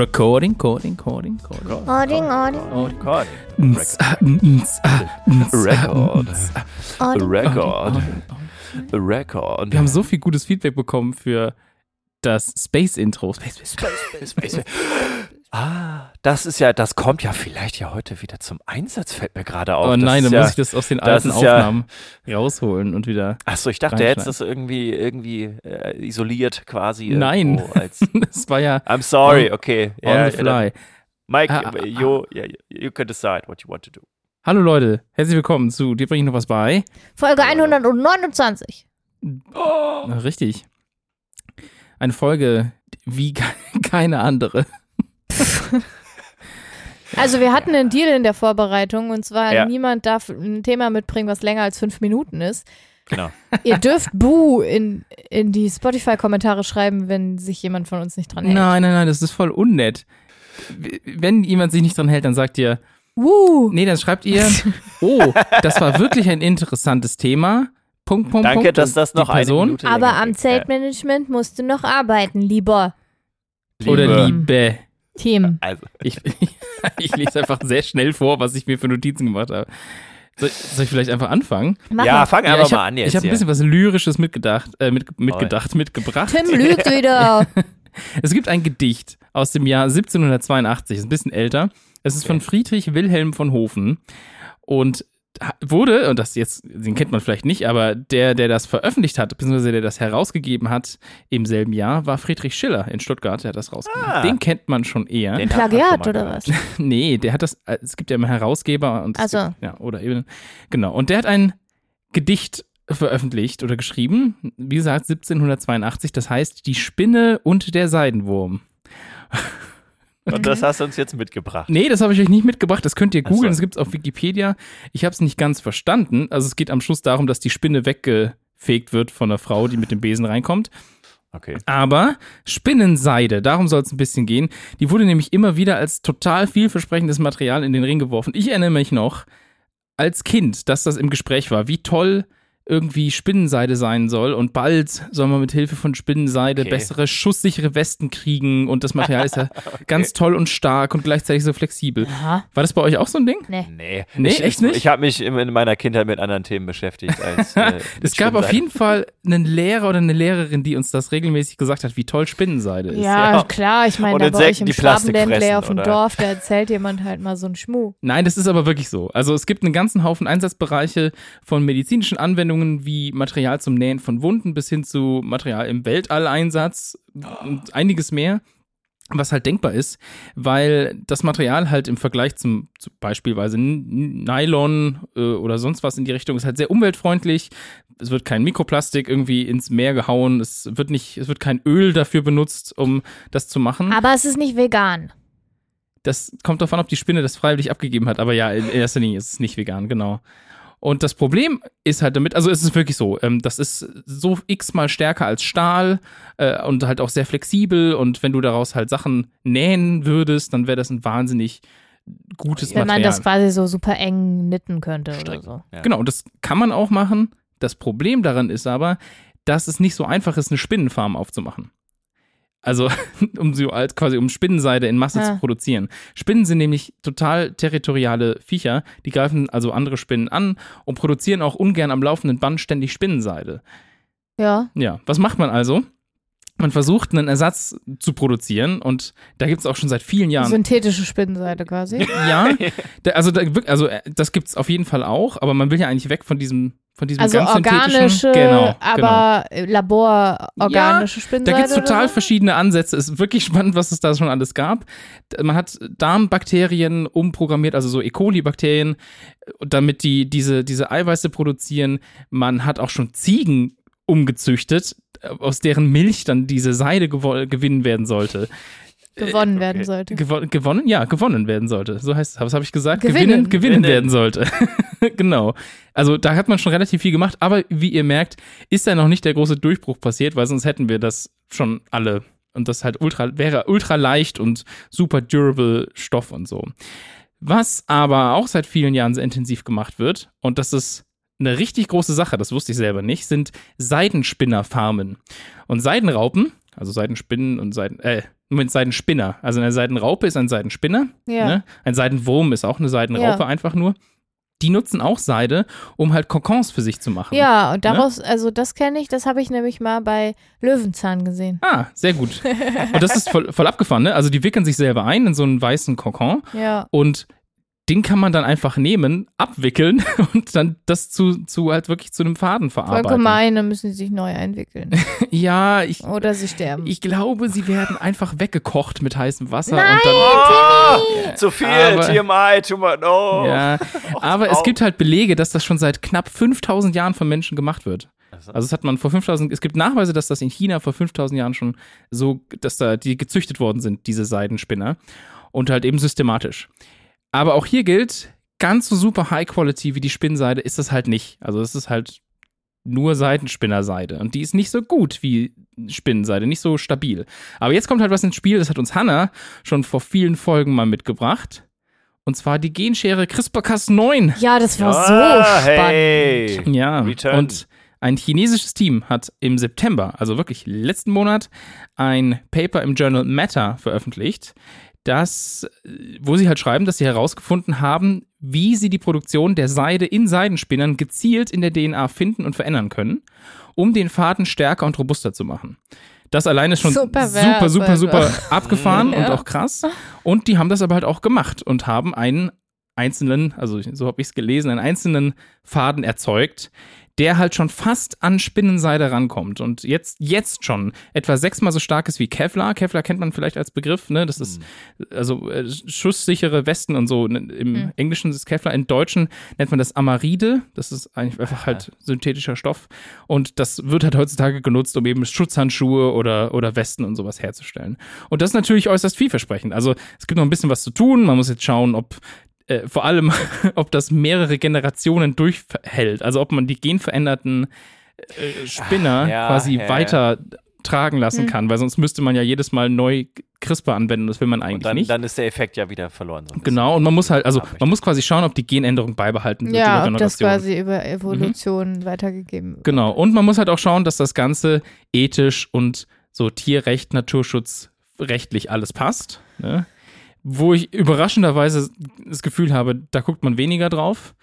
Recording, coding, coding, coding. Ording, ording, Record. Ah, ah, ah, Record. ording. Record. Record. Wir haben so viel gutes Feedback bekommen für das Space-Intro. Space, Space, Space. Ah, das ist ja, das kommt ja vielleicht ja heute wieder zum Einsatz, fällt mir gerade auf. Oh Das nein, dann ja, muss ich das aus den alten ist ja- Aufnahmen rausholen und wieder. Achso, ich dachte, reinschneiden. jetzt das irgendwie, irgendwie äh, isoliert quasi. Nein. Das war ja I'm sorry, On- okay. on the fly. Mike, Ah, ah, you, yeah, you can decide what you want to do. Hallo Leute, herzlich willkommen zu Dir bringe ich noch was bei. Folge 129. Na, richtig. Eine Folge wie ke- keine andere. Also wir hatten einen Deal in der Vorbereitung und zwar Ja. niemand darf ein Thema mitbringen, was länger als fünf Minuten ist. Genau. Ihr dürft Buh in, in die Spotify-Kommentare schreiben, wenn sich jemand von uns nicht dran hält. Nein, nein, nein, das ist voll unnett. Wenn jemand sich nicht dran hält, dann sagt ihr, Wuh. nee, dann schreibt ihr, oh, das war wirklich ein interessantes Thema. Punkt, Punkt, Danke, Punkt. dass das noch eine Person Minute Aber am. Zeltmanagement musst du noch arbeiten, lieber Ja. oder Liebe. Liebe. Team. Also, Ich, ich lese einfach sehr schnell vor, was ich mir für Notizen gemacht habe. Soll, soll ich vielleicht einfach anfangen? Mach ja, mal. fang Ja, einfach ich mal hab- an jetzt. Ich habe ein bisschen was Lyrisches mitgedacht, äh, mit, mitgedacht, mitgebracht. Tim lügt wieder. Es gibt ein Gedicht aus dem Jahr 1782, ist ein bisschen älter. Es ist von Friedrich Wilhelm von Hofen und wurde, und das jetzt, den kennt man vielleicht nicht, aber der, der das veröffentlicht hat, beziehungsweise der das herausgegeben hat im selben Jahr, war Friedrich Schiller in Stuttgart, der hat das rausgegeben. Ah. Den kennt man schon eher. Den Plagiat oder was? Nee, der hat das, äh, es gibt ja immer Herausgeber und es Ach so. gibt, ja, oder eben, genau. Und der hat ein Gedicht veröffentlicht oder geschrieben, wie gesagt, 1782, das heißt Die Spinne und der Seidenwurm. Und das hast du uns jetzt mitgebracht. Nee, das habe ich euch nicht mitgebracht, das könnt ihr Ach so. googeln, das gibt es auf Wikipedia. Ich habe es nicht ganz verstanden, also es geht am Schluss darum, dass die Spinne weggefegt wird von der Frau, die mit dem Besen reinkommt. Okay. Aber Spinnenseide, darum soll es ein bisschen gehen. Die wurde nämlich immer wieder als total vielversprechendes Material in den Ring geworfen. Ich erinnere mich noch als Kind, dass das im Gespräch war, wie toll irgendwie Spinnenseide sein soll und bald soll man mit Hilfe von Spinnenseide Okay. bessere schusssichere Westen kriegen und das Material ist ja ganz toll und stark und gleichzeitig so flexibel. Aha. War das bei euch auch so ein Ding? Nee. Nee, Nee, ich, echt ich, nicht? Ich habe mich in in meiner Kindheit mit anderen Themen beschäftigt. Als, äh, Es gab auf jeden Fall einen Lehrer oder eine Lehrerin, die uns das regelmäßig gesagt hat, wie toll Spinnenseide ist. Ja, ja. klar, ich meine, da bei euch im Schwabenländle auf dem oder? Dorf, da erzählt jemand halt mal so einen Schmuh. Nein, das ist aber wirklich so. Also es gibt einen ganzen Haufen Einsatzbereiche von medizinischen Anwendungen wie Material zum Nähen von Wunden bis hin zu Material im Weltalleinsatz und einiges mehr, was halt denkbar ist, weil das Material halt im Vergleich zum, zum beispielsweise Nylon äh, oder sonst was in die Richtung ist halt sehr umweltfreundlich. Es wird kein Mikroplastik irgendwie ins Meer gehauen. Es wird nicht, es wird kein Öl dafür benutzt, um das zu machen. Aber es ist nicht vegan. Das kommt davon, ob die Spinne das freiwillig abgegeben hat. Aber ja, in erster Linie ist es nicht vegan, genau. Und das Problem ist halt damit, also es ist wirklich so, ähm, das ist so x-mal stärker als Stahl äh, und halt auch sehr flexibel. Und wenn du daraus halt Sachen nähen würdest, dann wäre das ein wahnsinnig gutes Wenn man Material. das quasi so super eng knitten könnte oder Stricken. so. Ja. Genau, und das kann man auch machen. Das Problem daran ist aber, dass es nicht so einfach ist, eine Spinnenfarm aufzumachen. Also, um so als quasi um Spinnenseide in Masse Ja. zu produzieren. Spinnen sind nämlich total territoriale Viecher, die greifen also andere Spinnen an und produzieren auch ungern am laufenden Band ständig Spinnenseide. Ja. Ja, was macht man also? Man versucht, einen Ersatz zu produzieren und da gibt es auch schon seit vielen Jahren Synthetische Spinnenseite quasi. ja, also, also äh, das gibt's auf jeden Fall auch, aber man will ja eigentlich weg von diesem, von diesem Also ganz organische. Genau, genau. aber labororganische Spinnenseite. Da gibt's oder total so? verschiedene Ansätze. Ist wirklich spannend, was es da schon alles gab. Man hat Darmbakterien umprogrammiert, also so E. coli-Bakterien, damit die diese, diese Eiweiße produzieren. Man hat auch schon Ziegen umgezüchtet, äh, aus deren Milch dann diese Seide gewinnen werden sollte. Gewonnen werden okay. sollte. Gewo gewonnen? Ja, gewonnen werden sollte. So heißt es. Was habe ich gesagt? Gewinnen. Gewinnen, gewinnen Gewinnen. werden sollte. genau. Also da hat man schon relativ viel gemacht, aber wie ihr merkt, ist da noch nicht der große Durchbruch passiert, weil sonst hätten wir das schon alle. Und das halt ultra, wäre ultra leicht und super durable Stoff und so. Was aber auch seit vielen Jahren sehr intensiv gemacht wird, und das ist eine richtig große Sache, das wusste ich selber nicht, sind Seidenspinnerfarmen. Und Seidenraupen, also Seidenspinnen und Seiden, äh, Moment, Seidenspinner. Also eine Seidenraupe ist ein Seidenspinner. Ja. Ne? Ein Seidenwurm ist auch eine Seidenraupe Ja. einfach nur. Die nutzen auch Seide, um halt Kokons für sich zu machen. Ja, und daraus, also das kenne ich, das habe ich nämlich mal bei Löwenzahn gesehen. Ah, sehr gut. Und das ist voll, voll abgefahren, ne? Also die wickeln sich selber ein in so einen weißen Kokon Ja. und den kann man dann einfach nehmen, abwickeln und dann das zu, zu halt wirklich zu einem Faden Voll verarbeiten. gemein, dann müssen sie sich neu einwickeln. Ja, ich, Oder sie sterben. ich glaube, sie werden einfach weggekocht mit heißem Wasser Nein! und dann Oh, zu viel, Aber- TMI, too much, no. Ja, aber es gibt halt Belege, dass das schon seit knapp 5000 Jahren von Menschen gemacht wird. Also- Also es hat man vor 5000, es gibt Nachweise, dass das in China vor 5000 Jahren schon so, dass da die gezüchtet worden sind, diese Seidenspinner. Und halt eben systematisch. Aber auch hier gilt, ganz so super High Quality wie die Spinnseide ist das halt nicht. Also es ist halt nur Seidenspinnerseide. Und die ist nicht so gut wie Spinnenseide, nicht so stabil. Aber jetzt kommt halt was ins Spiel, das hat uns Hannah schon vor vielen Folgen mal mitgebracht. Und zwar die Genschere CRISPR-Cas9. ja, das war Ah, so spannend. hey. Ja, Return. und ein chinesisches Team hat im September, also wirklich letzten Monat, ein Paper im Journal Matter veröffentlicht, das, äh, wo sie halt schreiben, dass sie herausgefunden haben, wie sie die Produktion der Seide in Seidenspinnern gezielt in der DNA finden und verändern können, um den Faden stärker und robuster zu machen. Das allein ist schon super, super, super, einfach. abgefahren und auch krass. Und die haben das aber halt auch gemacht und haben einen einzelnen, also so habe ich es gelesen, einen einzelnen Faden erzeugt, der halt schon fast an Spinnenseide rankommt und jetzt, jetzt schon etwa sechsmal so stark ist wie Kevlar. Kevlar kennt man vielleicht als Begriff, ne? Das ist also äh, schusssichere Westen und so. Ne? Im Mhm. Englischen ist es Kevlar, im Deutschen nennt man das Amaride. Das ist eigentlich einfach halt synthetischer Stoff und das wird halt heutzutage genutzt, um eben Schutzhandschuhe oder, oder Westen und sowas herzustellen. Und das ist natürlich äußerst vielversprechend. Also es gibt noch ein bisschen was zu tun. Man muss jetzt schauen, ob äh, vor allem, ob das mehrere Generationen durchhält. Also ob man die genveränderten äh, Spinner Ach, ja, quasi ja, ja. weiter tragen lassen Hm. kann, weil sonst müsste man ja jedes Mal neu CRISPR anwenden. Das will man eigentlich Und dann, nicht. dann ist der Effekt ja wieder verloren. So. Genau, und man muss halt, also man muss quasi schauen, ob die Genänderung beibehalten wird Ja, ob das quasi über Evolution weitergegeben wird. Genau, und man muss halt auch schauen, dass das Ganze ethisch und so Tierrecht, Naturschutz rechtlich alles passt. Ne? Wo ich überraschenderweise das Gefühl habe, da guckt man weniger drauf.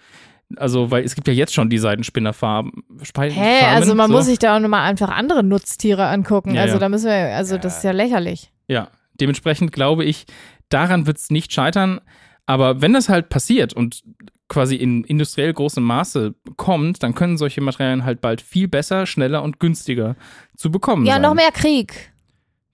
Also, weil es gibt ja jetzt schon die Seidenspinnerfarben. Hä, Farmen, also man so. muss sich da auch nochmal einfach andere Nutztiere angucken. Ja, also ja. da müssen wir, also das ist ja lächerlich. Ja, dementsprechend glaube ich, daran wird es nicht scheitern. Aber wenn das halt passiert und quasi in industriell großem Maße kommt, dann können solche Materialien halt bald viel besser, schneller und günstiger zu bekommen Ja, sein. noch mehr Krieg.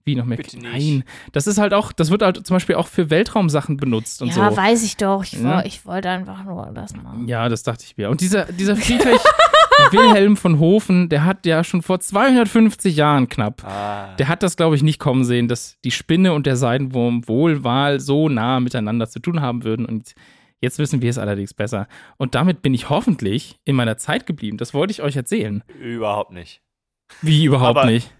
Wie noch mehr? Bitte nicht. Nein, das ist halt auch, das wird halt zum Beispiel auch für Weltraumsachen benutzt und ja, so. weiß ich doch. Ich, Ja. woll- ich wollte einfach nur das machen. Ja, das dachte ich mir. Und dieser, dieser Friedrich Wilhelm von Hofen, der hat ja schon vor 250 Jahren knapp, Ah, der hat das, glaube ich, nicht kommen sehen, dass die Spinne und der Seidenwurm wohl mal so nah miteinander zu tun haben würden. Und jetzt wissen wir es allerdings besser. Und damit bin ich hoffentlich in meiner Zeit geblieben. Das wollte ich euch erzählen. überhaupt nicht. Wie überhaupt Aber- nicht.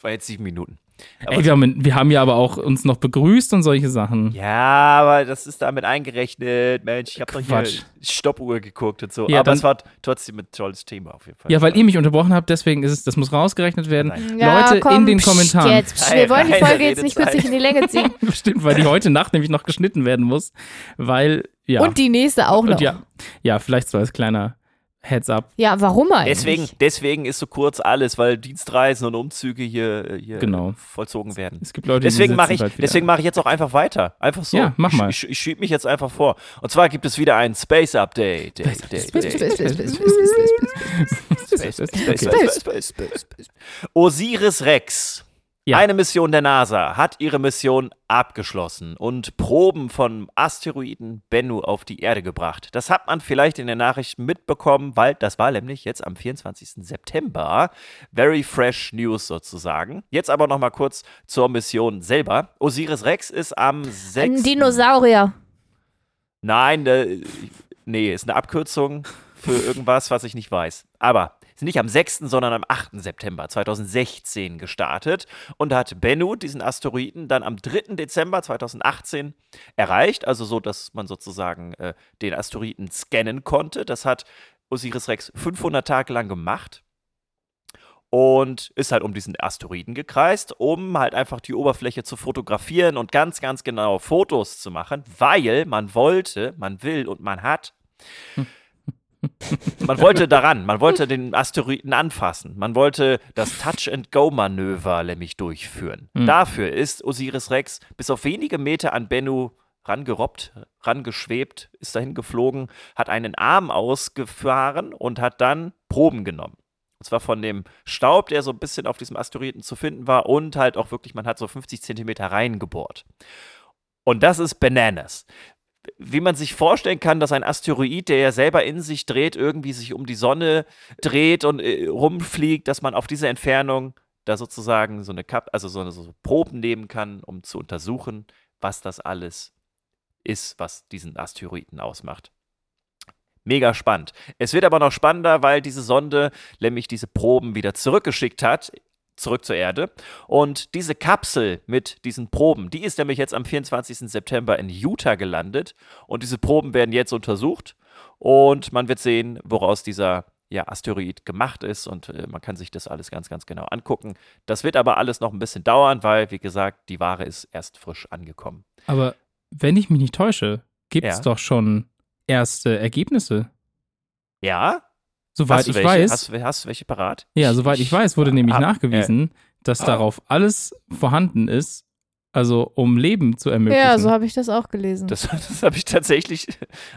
Das war jetzt sieben Minuten. Aber Ey, wir, haben, wir haben ja aber auch uns noch begrüßt und solche Sachen. Ja, aber das ist damit eingerechnet. Mensch, ich habe doch hier. Stoppuhr geguckt und so. Ja, aber dann- es war trotzdem ein tolles Thema auf jeden Fall. Ja, weil ihr mich unterbrochen habt, deswegen ist es, das muss rausgerechnet werden. Ja, Leute komm, in den pst, Kommentaren. Jetzt, pst, wir wollen die Keine Folge jetzt nicht künstlich in die Länge ziehen. Bestimmt, weil die heute Nacht nämlich noch geschnitten werden muss. Weil, ja. Und die nächste auch noch. Und ja, ja, vielleicht so als kleiner Heads up. Ja, warum eigentlich? Deswegen, deswegen ist so kurz alles, weil Dienstreisen und Umzüge hier, hier Genau. vollzogen werden. Es gibt Leute, Deswegen die mache ich, deswegen mache ich jetzt auch einfach weiter. Einfach so. Ja, mach Ich- mal. Ich, ich, schiebe mich jetzt einfach vor. Und zwar gibt es wieder ein Space Update. Day, day, Space, day. space, space, space, space, Space, space, space, space. space, space, space, space, space, space. Osiris Rex. Ja. Eine Mission der NASA hat ihre Mission abgeschlossen und Proben vom Asteroiden Bennu auf die Erde gebracht. Das hat man vielleicht in den Nachrichten mitbekommen, weil das war nämlich jetzt am 24. September. Very fresh News sozusagen. Jetzt aber noch mal kurz zur Mission selber. Osiris Rex ist am 6. Ein Dinosaurier. Nein, äh, nee, ist eine Abkürzung für irgendwas, was ich nicht weiß. Aber ist nicht am 6., sondern am 8. September 2016 gestartet und hat Bennu diesen Asteroiden dann am 3. Dezember 2018 erreicht, also so, dass man sozusagen äh, den Asteroiden scannen konnte. Das hat Osiris Rex 500 Tage lang gemacht. und ist halt um diesen Asteroiden gekreist, um halt einfach die Oberfläche zu fotografieren und ganz, ganz genau Fotos zu machen, weil man wollte, man will und man hat. Man wollte daran, man wollte den Asteroiden anfassen, man wollte das Touch-and-Go-Manöver nämlich durchführen. Mhm. Dafür ist Osiris Rex bis auf wenige Meter an Bennu rangerobbt, rangeschwebt, ist dahin geflogen, hat einen Arm ausgefahren und hat dann Proben genommen. Und zwar von dem Staub, der so ein bisschen auf diesem Asteroiden zu finden war und halt auch wirklich, man hat so 50 Zentimeter reingebohrt. Und das ist Bananas. Wie man sich vorstellen kann, dass ein Asteroid, der ja selber in sich dreht, irgendwie sich um die Sonne dreht und äh, rumfliegt, dass man auf diese Entfernung da sozusagen so eine Kap also so, eine, so Proben nehmen kann, um zu untersuchen, was das alles ist, was diesen Asteroiden ausmacht. Mega spannend. Es wird aber noch spannender, weil diese Sonde nämlich diese Proben wieder zurückgeschickt hat, zurück zur Erde. Und diese Kapsel mit diesen Proben, die ist nämlich jetzt am 24. September in Utah gelandet. Und diese Proben werden jetzt untersucht. Und man wird sehen, woraus dieser ja, Asteroid gemacht ist. Und äh, man kann sich das alles ganz, ganz genau angucken. Das wird aber alles noch ein bisschen dauern, weil, wie gesagt, die Ware ist erst frisch angekommen. Aber wenn ich mich nicht täusche, gibt es Ja. doch schon erste Ergebnisse. Ja? Soweit Hast du ich welche? weiß. Hast, du- hast du welche parat? ja, soweit ich weiß, wurde nämlich Ah, nachgewiesen, dass ah. darauf alles vorhanden ist, also um Leben zu ermöglichen. Ja, so habe ich das auch gelesen. Das, das habe ich tatsächlich,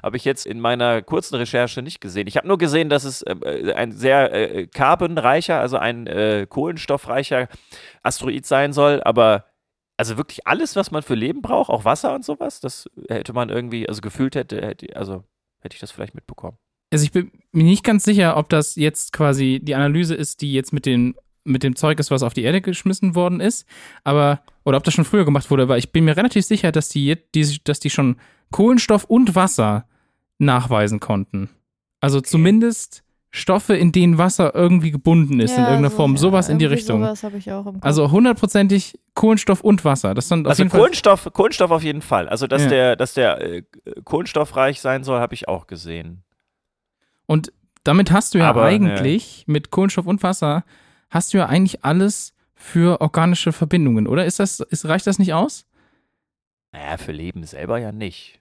habe ich jetzt in meiner kurzen Recherche nicht gesehen. Ich habe nur gesehen, dass es äh, ein sehr äh, carbonreicher, also ein äh, kohlenstoffreicher Asteroid sein soll, aber also wirklich alles, was man für Leben braucht, auch Wasser und sowas, das hätte man irgendwie, also gefühlt hätte, hätte also hätte ich das vielleicht mitbekommen. Also ich bin mir nicht ganz sicher, ob das jetzt quasi die Analyse ist, die jetzt mit dem, mit dem Zeug ist, was auf die Erde geschmissen worden ist, aber, oder ob das schon früher gemacht wurde, aber ich bin mir relativ sicher, dass die, jetzt- die, dass die schon Kohlenstoff und Wasser nachweisen konnten. Also zumindest Stoffe, in denen Wasser irgendwie gebunden ist, in Ja, irgendeiner so- Form, ja, sowas in die Richtung. Sowas habe ich auch im Kopf. Also hundertprozentig Kohlenstoff und Wasser. Das sind auf Also jeden Fall. Kohlenstoff, Kohlenstoff auf jeden Fall. Also dass Ja. der, dass der äh, kohlenstoffreich sein soll, habe ich auch gesehen. Und damit hast du ja Aber, eigentlich mit Kohlenstoff und Wasser hast du ja eigentlich alles für organische Verbindungen, oder? Ist das, ist, reicht das nicht aus? Naja, für Leben selber ja nicht.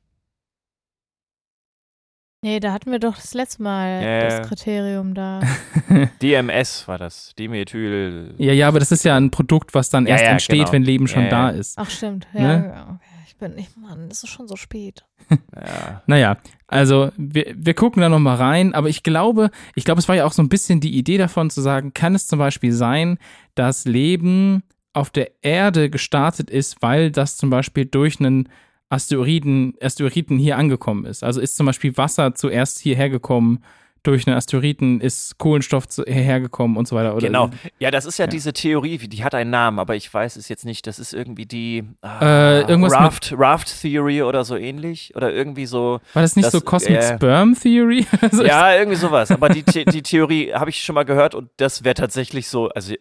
nee, da hatten wir doch das letzte Mal Ja, ja. das Kriterium da. DMS war das, Dimethyl. Ja, ja, aber das ist ja ein Produkt, was dann Ja, erst ja, entsteht, genau. wenn Leben schon Ja, da ja. ist. Ach, stimmt. Ja, Ne? ja, okay. Ich bin nicht, Mann, es ist schon so spät. Ja. Naja, also wir, wir gucken da nochmal rein, aber ich glaube, ich glaube, es war ja auch so ein bisschen die Idee davon zu sagen, kann es zum Beispiel sein, dass Leben auf der Erde gestartet ist, weil das zum Beispiel durch einen Asteroiden, Asteroiden hier angekommen ist. Also ist zum Beispiel Wasser zuerst hierher gekommen, durch einen Asteroiden ist Kohlenstoff zu, hierher gekommen und so weiter. Oder Genau. Ja, das ist ja, Ja. diese Theorie, die hat einen Namen, aber ich weiß es jetzt nicht. Das ist irgendwie die Äh, irgendwas Raft, Raft Theory oder so ähnlich. Oder irgendwie so. War das nicht Das- so Cosmic äh, Sperm Theory? Also Ja, irgendwie sowas. Aber die, die Theorie habe ich schon mal gehört und das wäre tatsächlich so. Also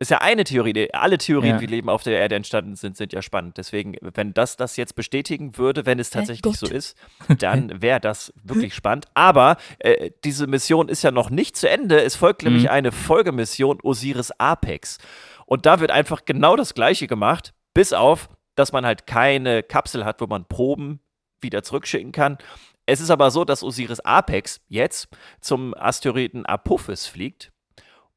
ist ja eine Theorie. Die- Alle Theorien, Ja. wie Leben auf der Erde entstanden sind, sind ja spannend. Deswegen, wenn das das jetzt bestätigen würde, wenn es tatsächlich so ist, dann wäre das wirklich spannend. Aber äh, diese Mission ist ja noch nicht zu Ende. Es folgt nämlich Mhm. eine Folgemission Osiris Apex. Und da wird einfach genau das Gleiche gemacht, bis auf, dass man halt keine Kapsel hat, wo man Proben wieder zurückschicken kann. Es ist aber so, dass Osiris Apex jetzt zum Asteroiden Apophis fliegt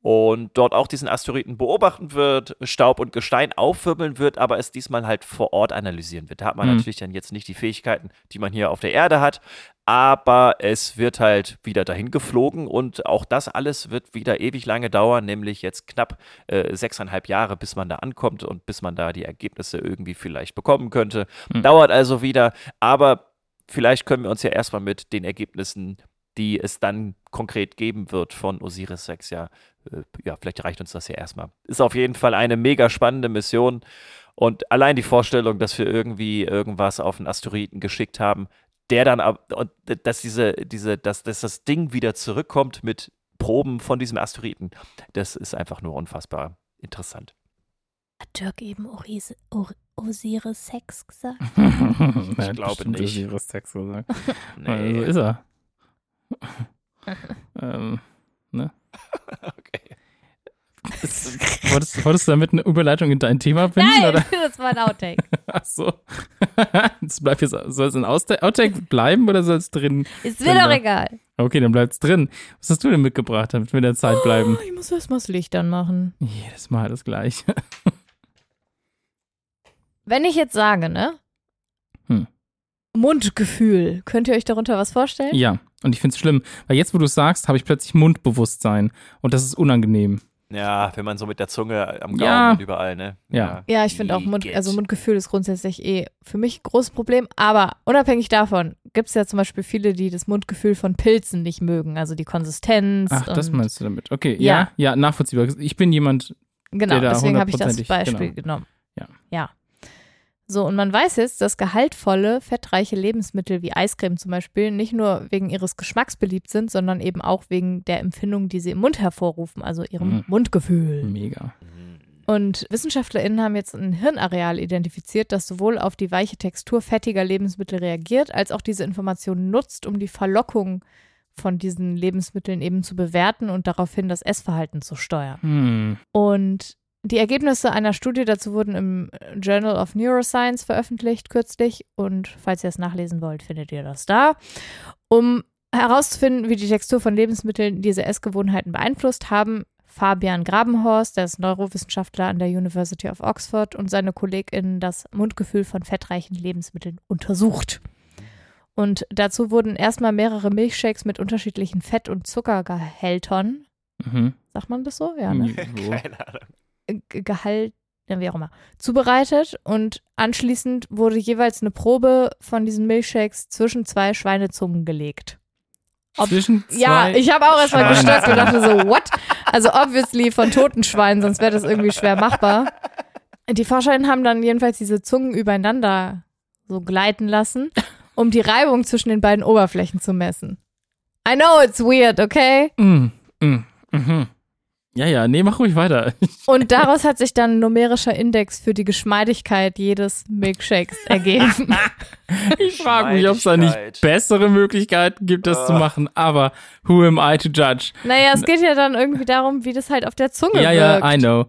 und dort auch diesen Asteroiden beobachten wird, Staub und Gestein aufwirbeln wird, aber es diesmal halt vor Ort analysieren wird. Da hat man Mhm. natürlich dann jetzt nicht die Fähigkeiten, die man hier auf der Erde hat, aber es wird halt wieder dahin geflogen und auch das alles wird wieder ewig lange dauern, nämlich jetzt knapp äh, sechseinhalb Jahre, bis man da ankommt und bis man da die Ergebnisse irgendwie vielleicht bekommen könnte. Mhm. Dauert also wieder, aber vielleicht können wir uns ja erstmal mit den Ergebnissen, die es dann konkret geben wird von Osiris 6, ja, äh, ja, vielleicht reicht uns das ja erstmal. Ist auf jeden Fall eine mega spannende Mission. Und allein die Vorstellung, dass wir irgendwie irgendwas auf einen Asteroiden geschickt haben, der dann ab, und dass diese, diese, dass, dass das Ding wieder zurückkommt mit Proben von diesem Asteroiden, das ist einfach nur unfassbar interessant. Hat Dirk eben Oris, Or, Osiris Sex gesagt? ich glaube nicht. Ihres Sex gesagt. Nee. Also ist er. Ähm, okay. Das, wolltest, wolltest du damit eine Überleitung in dein Thema finden? Nein, Oder? das war ein Outtake. Ach so. Das bleibt jetzt, soll es ein Outtake bleiben oder soll es drin? Ist mir doch egal. Okay, dann bleibt es drin. Was hast du denn mitgebracht, damit wir in der Zeit bleiben? Oh, ich muss erst mal das Licht anmachen. Jedes Mal das Gleiche. Wenn ich jetzt sage, ne? Mundgefühl, könnt ihr euch darunter was vorstellen? Ja, und ich finde es schlimm, weil jetzt, wo du es sagst, habe ich plötzlich Mundbewusstsein und das ist unangenehm. Ja, wenn man so mit der Zunge am Gaumen Ja. und überall, ne? Ja. Ja, ich finde auch Mund, also Mundgefühl ist grundsätzlich eh für mich ein großes Problem. Aber unabhängig davon gibt es ja zum Beispiel viele, die das Mundgefühl von Pilzen nicht mögen, also die Konsistenz. Ach, das meinst du damit. Okay, Ja. ja, ja, nachvollziehbar. Ich bin jemand, Genau, der da deswegen habe ich das hundertprozentig- Beispiel genau. genommen. Ja. Ja. So, und man weiß jetzt, dass gehaltvolle, fettreiche Lebensmittel wie Eiscreme zum Beispiel nicht nur wegen ihres Geschmacks beliebt sind, sondern eben auch wegen der Empfindung, die sie im Mund hervorrufen, also ihrem Mhm. Mundgefühl. mega. Und WissenschaftlerInnen haben jetzt ein Hirnareal identifiziert, das sowohl auf die weiche Textur fettiger Lebensmittel reagiert, als auch diese Informationen nutzt, um die Verlockung von diesen Lebensmitteln eben zu bewerten und daraufhin das Essverhalten zu steuern. Hm. Und die Ergebnisse einer Studie dazu wurden im Journal of Neuroscience veröffentlicht kürzlich. Und falls ihr es nachlesen wollt, findet ihr das da. Um herauszufinden, wie die Textur von Lebensmitteln diese Essgewohnheiten beeinflusst, haben Fabian Grabenhorst, der ist Neurowissenschaftler an der University of Oxford, und seine KollegInnen das Mundgefühl von fettreichen Lebensmitteln untersucht. Und dazu wurden erstmal mehrere Milchshakes mit unterschiedlichen Fett- und Zuckergehältern, Mhm. sagt man das so? Ja, ne? So. Keine Ahnung. Ge- Gehalt, wie auch immer, zubereitet und anschließend wurde jeweils eine Probe von diesen Milchshakes zwischen zwei Schweinezungen gelegt. Ob- Zwischen zwei Ja, ich habe auch erstmal gestockt und dachte so, what? Also obviously von toten Schweinen, sonst wäre das irgendwie schwer machbar. Die ForscherInnen haben dann jedenfalls diese Zungen übereinander so gleiten lassen, um die Reibung zwischen den beiden Oberflächen zu messen. I know it's weird, okay? Mm, mm, mhm. Ja, ja, nee, mach ruhig weiter. Und daraus hat sich dann ein numerischer Index für die Geschmeidigkeit jedes Milkshakes ergeben. Ich frage mich, ob es da nicht bessere Möglichkeiten gibt, das zu Ah. machen, aber who am I to judge? naja, es geht ja dann irgendwie darum, wie das halt auf der Zunge Ja, wirkt. ja, I know.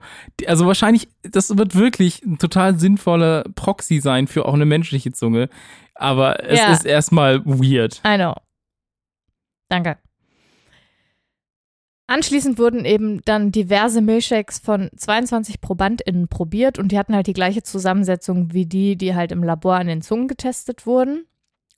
Also wahrscheinlich, das wird wirklich ein total sinnvoller Proxy sein für auch eine menschliche Zunge, aber es Ja. ist erstmal weird. I know. Danke. Anschließend wurden eben dann diverse Milchshakes von 22 ProbandInnen probiert und die hatten halt die gleiche Zusammensetzung wie die, die halt im Labor an den Zungen getestet wurden.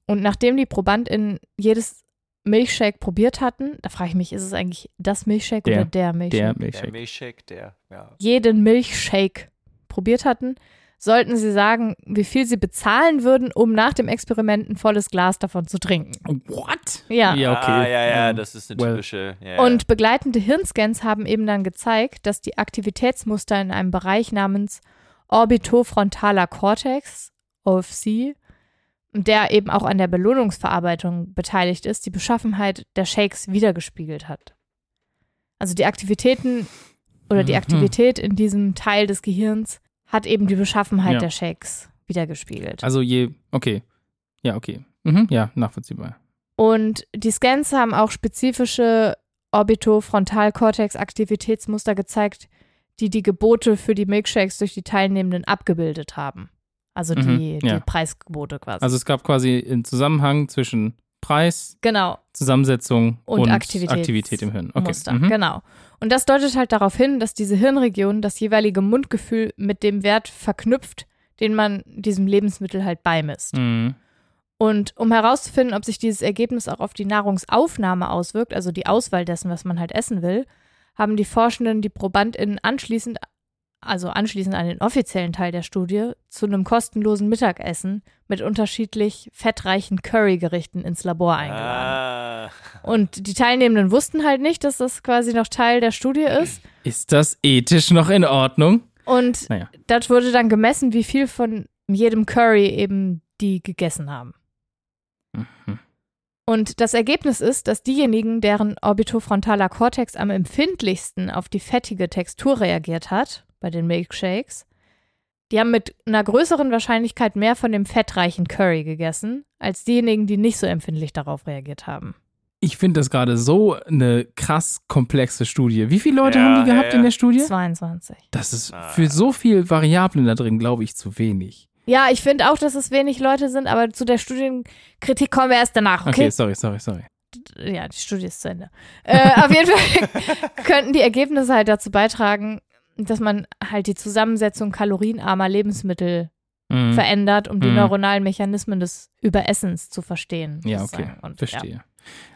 Und nachdem die ProbandInnen jedes Milchshake probiert hatten, da frage ich mich, ist es eigentlich das Milchshake Der. oder der Milchshake? Der Der Milchshake. Milchshake, der, ja. jeden Milchshake probiert hatten, sollten sie sagen, wie viel sie bezahlen würden, um nach dem Experiment ein volles Glas davon zu trinken. What? Ja. Ja, okay. Ah, ja, ja, Ähm, das ist eine well. typische. Ja, Und begleitende Hirnscans haben eben dann gezeigt, dass die Aktivitätsmuster in einem Bereich namens Orbitofrontaler Cortex, OFC, der eben auch an der Belohnungsverarbeitung beteiligt ist, die Beschaffenheit der Shakes wiedergespiegelt hat. Also die Aktivitäten oder die Mhm. Aktivität in diesem Teil des Gehirns hat eben die Beschaffenheit Ja. der Shakes wiedergespiegelt. Also je, okay. Ja, okay. Mhm, ja, nachvollziehbar. Und die Scans haben auch spezifische Orbitofrontalkortex-Aktivitätsmuster gezeigt, die die Gebote für die Milkshakes durch die Teilnehmenden abgebildet haben. Also die, Mhm, ja. die Preisgebote quasi. Also es gab quasi einen Zusammenhang zwischen Preis, genau, Zusammensetzung Und und, Aktivitäts- Aktivität im Hirn. Okay. Muster. Mhm. Genau. Und das deutet halt darauf hin, dass diese Hirnregion das jeweilige Mundgefühl mit dem Wert verknüpft, den man diesem Lebensmittel halt beimisst. Mhm. Und um herauszufinden, ob sich dieses Ergebnis auch auf die Nahrungsaufnahme auswirkt, also die Auswahl dessen, was man halt essen will, haben die Forschenden die ProbandInnen anschließend, also anschließend an den offiziellen Teil der Studie, zu einem kostenlosen Mittagessen mit unterschiedlich fettreichen Currygerichten ins Labor eingeladen. Ah, Und die Teilnehmenden wussten halt nicht, dass das quasi noch Teil der Studie ist. Ist das ethisch noch in Ordnung? Und Naja. dort wurde dann gemessen, wie viel von jedem Curry eben die gegessen haben. Mhm. Und das Ergebnis ist, dass diejenigen, deren orbitofrontaler Kortex am empfindlichsten auf die fettige Textur reagiert hat, bei den Milkshakes, die haben mit einer größeren Wahrscheinlichkeit mehr von dem fettreichen Curry gegessen, als diejenigen, die nicht so empfindlich darauf reagiert haben. Ich finde das gerade so eine krass komplexe Studie. Wie viele Leute Ja, haben die ja, gehabt ja. in der Studie? 22. Das ist Ah. für so viel Variablen da drin, glaube ich, zu wenig. Ja, ich finde auch, dass es wenig Leute sind, aber zu der Studienkritik kommen wir erst danach, Okay, okay? sorry, sorry, sorry. Ja, die Studie ist zu Ende. Äh, auf jeden Fall könnten die Ergebnisse halt dazu beitragen, dass man halt die Zusammensetzung kalorienarmer Lebensmittel Mhm. verändert, um die Mhm. neuronalen Mechanismen des Überessens zu verstehen. Ja, okay, Und, verstehe.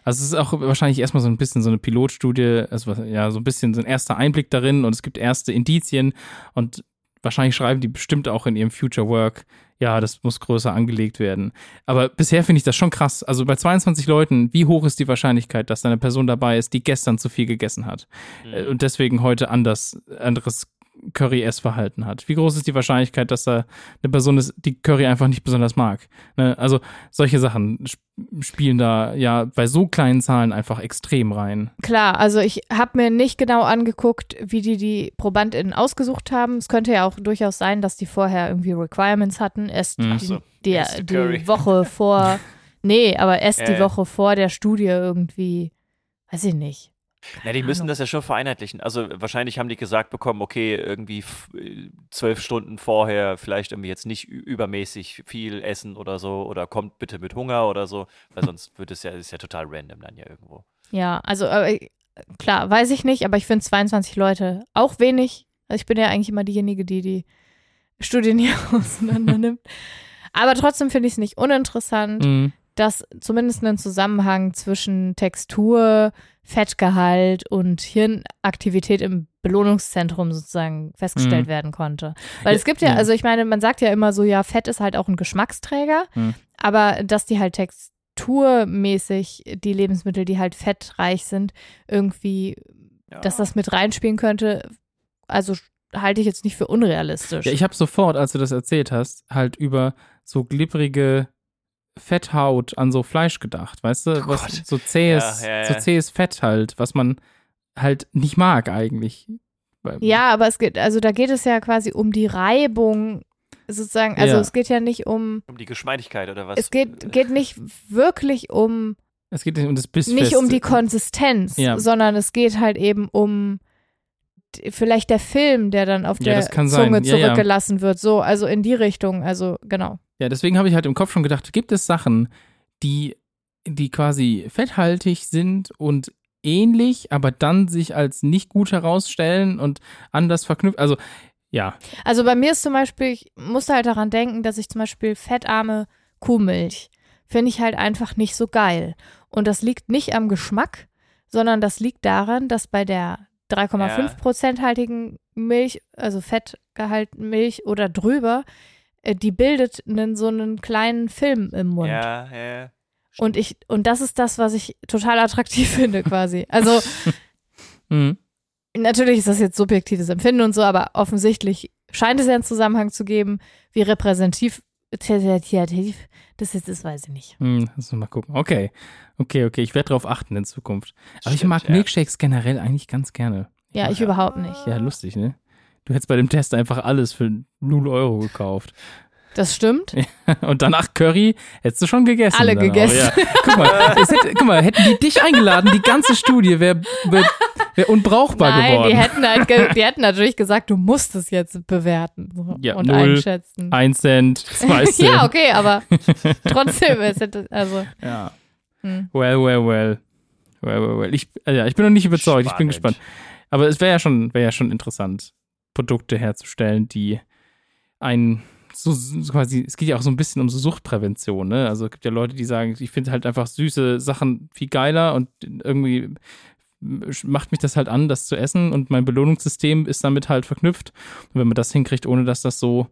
Also es ist auch wahrscheinlich erstmal so ein bisschen so eine Pilotstudie, also ja, so ein bisschen so ein erster Einblick darin und es gibt erste Indizien und wahrscheinlich schreiben die bestimmt auch in ihrem Future Work, ja, das muss größer angelegt werden. Aber bisher finde ich das schon krass. Also bei 22 Leuten, wie hoch ist die Wahrscheinlichkeit, dass da eine Person dabei ist, die gestern zu viel gegessen hat äh, und deswegen heute anders, anderes Curry-Essverhalten hat? Wie groß ist die Wahrscheinlichkeit, dass da eine Person ist, die Curry einfach nicht besonders mag? Ne? Also solche Sachen sp spielen da ja bei so kleinen Zahlen einfach extrem rein. Klar, also ich habe mir nicht genau angeguckt, wie die die ProbandInnen ausgesucht haben. Es könnte ja auch durchaus sein, dass die vorher irgendwie Requirements hatten. Erst Mhm. die, so, die, erste die. Woche vor, nee, aber erst Ja, die. Woche vor der Studie irgendwie, weiß ich nicht. Na, die müssen das ja schon vereinheitlichen. Also wahrscheinlich haben die gesagt bekommen, okay, irgendwie äh, zwölf Stunden vorher vielleicht irgendwie jetzt nicht übermäßig viel essen oder so oder kommt bitte mit Hunger oder so, weil sonst wird es ja, ist ja total random dann ja irgendwo. Ja, also äh, klar, weiß ich nicht, aber ich finde 22 Leute auch wenig. Also ich bin ja eigentlich immer diejenige, die die Studien hier auseinander nimmt. Aber trotzdem finde ich es nicht uninteressant. Mhm. Dass zumindest ein Zusammenhang zwischen Textur, Fettgehalt und Hirnaktivität im Belohnungszentrum sozusagen festgestellt Mhm. werden konnte. Weil Ja, es gibt ja, ja. also ich meine, man sagt ja immer so, ja, Fett ist halt auch ein Geschmacksträger, Mhm. aber dass die halt texturmäßig die Lebensmittel, die halt fettreich sind, irgendwie, Ja. dass das mit reinspielen könnte, also halte ich jetzt nicht für unrealistisch. Ja, ich habe sofort, als du das erzählt hast, halt über so glibbrige Fetthaut an so Fleisch gedacht, weißt du? Oh was so zähes, Ja, ja, so ja. zähes Fett halt, was man halt nicht mag eigentlich. Ja, aber es geht, also da geht es ja quasi um die Reibung sozusagen. Also Ja. es geht ja nicht um, um die Geschmeidigkeit oder was? es geht, geht nicht wirklich um, Es geht nicht um das Bissfeste. nicht um die Konsistenz, Ja. sondern es geht halt eben um vielleicht der Film, der dann auf Ja, der. Zunge Ja, ja. zurückgelassen wird. So, also in die Richtung, also genau. Ja, deswegen habe ich halt im Kopf schon gedacht, gibt es Sachen, die, die quasi fetthaltig sind und ähnlich, aber dann sich als nicht gut herausstellen und anders verknüpft. Also, ja. Also bei mir ist zum Beispiel, ich musste halt daran denken, dass ich zum Beispiel fettarme Kuhmilch finde ich halt einfach nicht so geil. Und das liegt nicht am Geschmack, sondern das liegt daran, dass bei der 3,5% haltigen Milch, also Fettgehalt Milch oder drüber, die bildet einen, so einen kleinen Film im Mund. ja, ja. Und ich, und das ist das, was ich total attraktiv finde, quasi. Also Mhm. natürlich ist das jetzt subjektives Empfinden und so, aber offensichtlich scheint es ja einen Zusammenhang zu geben, wie repräsentativ das jetzt ist, weiß ich nicht. Hm, lass mal gucken. Okay. Okay, okay. Ich werde drauf achten in Zukunft. Aber ich Stimmt, mag ja. Milkshakes generell eigentlich ganz gerne. Ja, ich Ja. überhaupt nicht. Ja, lustig, ne? Du hättest bei dem Test einfach alles für 0 Euro gekauft. Das stimmt. Und danach Curry hättest du schon gegessen. Alle gegessen. Ja. Guck, mal, es hätte, guck mal, hätten die dich eingeladen, die ganze Studie wäre wär, wär unbrauchbar Nein, geworden. die hätten, halt ge die hätten natürlich gesagt, du musst es jetzt bewerten Ja, und null, einschätzen. Ein Cent, zwei Cent. ja, okay, aber trotzdem, es hätte, also, Ja. hm. Well, well, well. Well, well, well. Ich, ja, ich bin noch nicht überzeugt, ich bin Spannend. gespannt. Aber es wäre ja schon, wäre ja schon interessant, Produkte herzustellen, die ein so, so quasi, es geht ja auch so ein bisschen um so Suchtprävention, ne? Also es gibt ja Leute, die sagen, ich finde halt einfach süße Sachen viel geiler und irgendwie macht mich das halt an, das zu essen und mein Belohnungssystem ist damit halt verknüpft. Und wenn man das hinkriegt, ohne dass das so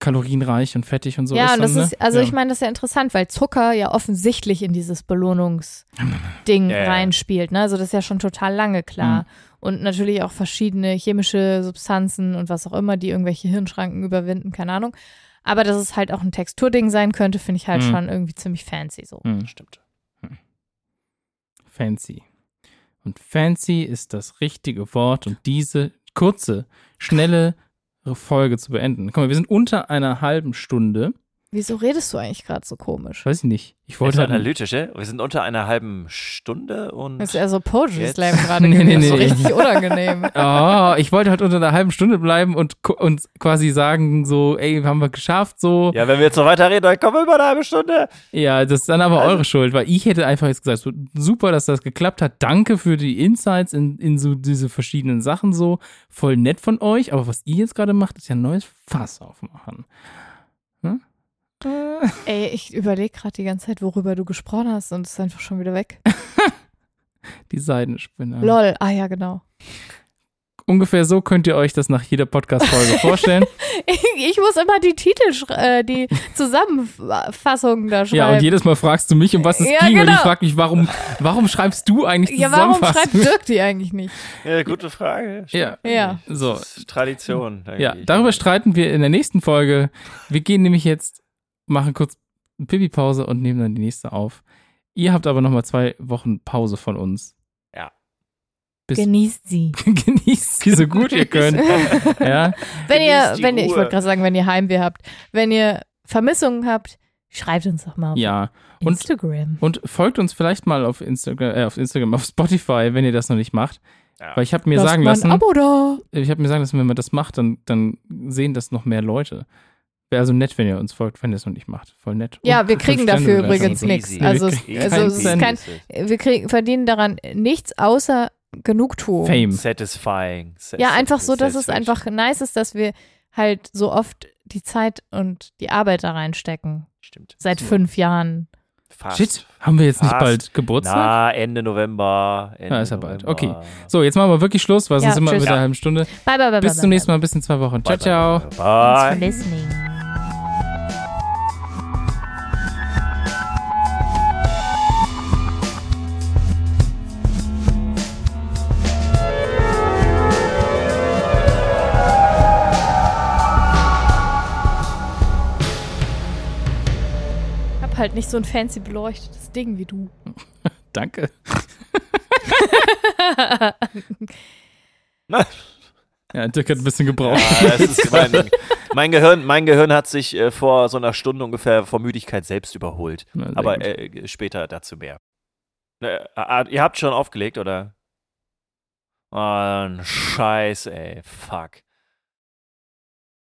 kalorienreich und fettig und so ja, ist. und das dann, ist, ne? also ja. ich meine, das ist ja interessant, weil Zucker ja offensichtlich in dieses Belohnungsding ja. reinspielt. Ne? Also das ist ja schon total lange klar. Mhm. Und natürlich auch verschiedene chemische Substanzen und was auch immer, die irgendwelche Hirnschranken überwinden, keine Ahnung. Aber dass es halt auch ein Texturding sein könnte, finde ich halt Mhm. schon irgendwie ziemlich fancy so. Hm. Stimmt. Fancy. Und fancy ist das richtige Wort, um diese kurze, schnelle Folge zu beenden. Guck mal, wir sind unter einer halben Stunde. Wieso redest du eigentlich gerade so komisch? Weiß ich nicht. Ich wollte halt analytisch, ä? Wir sind unter einer halben Stunde und. Das ist eher so Poetry Jetzt? Slam gerade Nee, nee, gewesen. So nee. richtig unangenehm. Oh, ich wollte halt unter einer halben Stunde bleiben und, und quasi sagen, so, ey, haben wir geschafft, so. ja, wenn wir jetzt noch weiterreden, dann kommen wir über eine halbe Stunde. Ja, das ist dann aber Also- eure Schuld, weil ich hätte einfach jetzt gesagt, so, super, dass das geklappt hat. Danke für die Insights in, in so diese verschiedenen Sachen so. Voll nett von euch, aber was ihr jetzt gerade macht, ist ja ein neues Fass aufmachen. Ey, ich überlege gerade die ganze Zeit, worüber du gesprochen hast und es ist einfach schon wieder weg. die Seidenspinner. Lol, ah ja, genau. Ungefähr so könnt ihr euch das nach jeder Podcast-Folge vorstellen. Ich, ich muss immer die Titel, äh, die Zusammenfassungen da schreiben. Ja, und jedes Mal fragst du mich, um was es Ja, ging. Und ich genau. frage mich, warum, warum schreibst du eigentlich die ja, warum Zusammenfassung? schreibt Dirk die eigentlich nicht? Ja, gute Frage. Ja. Ja. So, Tradition. ja, darüber streiten wir in der nächsten Folge. Wir gehen nämlich jetzt, machen kurz eine Pipi-Pause und nehmen dann die nächste auf. Ihr habt aber nochmal zwei Wochen Pause von uns. Ja. Bis Genießt sie. genießt sie so gut ihr könnt. ja, Wenn ihr, wenn ihr, ich wollte gerade sagen, wenn ihr Heimweh habt, wenn ihr Vermissungen habt, schreibt uns doch mal auf ja. Und, Instagram. und folgt uns vielleicht mal auf Instagram, äh, auf Instagram, auf Spotify, wenn ihr das noch nicht macht. Ja. Weil ich habe mir Lasst sagen lassen, ein Abo da. ich habe mir sagen lassen, wenn man das macht, dann, dann sehen das noch mehr Leute. Wäre also nett, wenn ihr uns folgt, wenn ihr es noch nicht macht. Voll nett. Ja, Und wir kriegen dafür übrigens nichts. Also, also es ist kein, wir kriegen, verdienen daran nichts außer Genugtuung. Fame. Satisfying. Ja, einfach so, dass es einfach nice ist, dass wir halt so oft die Zeit und die Arbeit da reinstecken. Stimmt. Seit fünf Jahren. Fast. Shit, haben wir jetzt nicht Fast. bald Geburtstag? Na, Ende November. Ende Ja, ist ja bald. November. So, jetzt machen wir wirklich Schluss, weil Ja, sonst sind wir mit einer Ja. halben Stunde. Bye, bye, bye, Bis bye, zum bye, nächsten Mal, bis in zwei Wochen. Ciao, Bye, ciao. bye, bye. Thanks for Bye. listening. Halt nicht so ein fancy beleuchtetes Ding wie du. Danke. Na, Ja, Dirk hat ein bisschen gebraucht. Ja, mein, mein, Gehirn, mein Gehirn hat sich äh, vor so einer Stunde ungefähr vor Müdigkeit selbst überholt. Na, Aber gut. äh, später dazu mehr. Äh, äh, ihr habt schon aufgelegt, oder? Oh, ein Scheiß, ey. Fuck.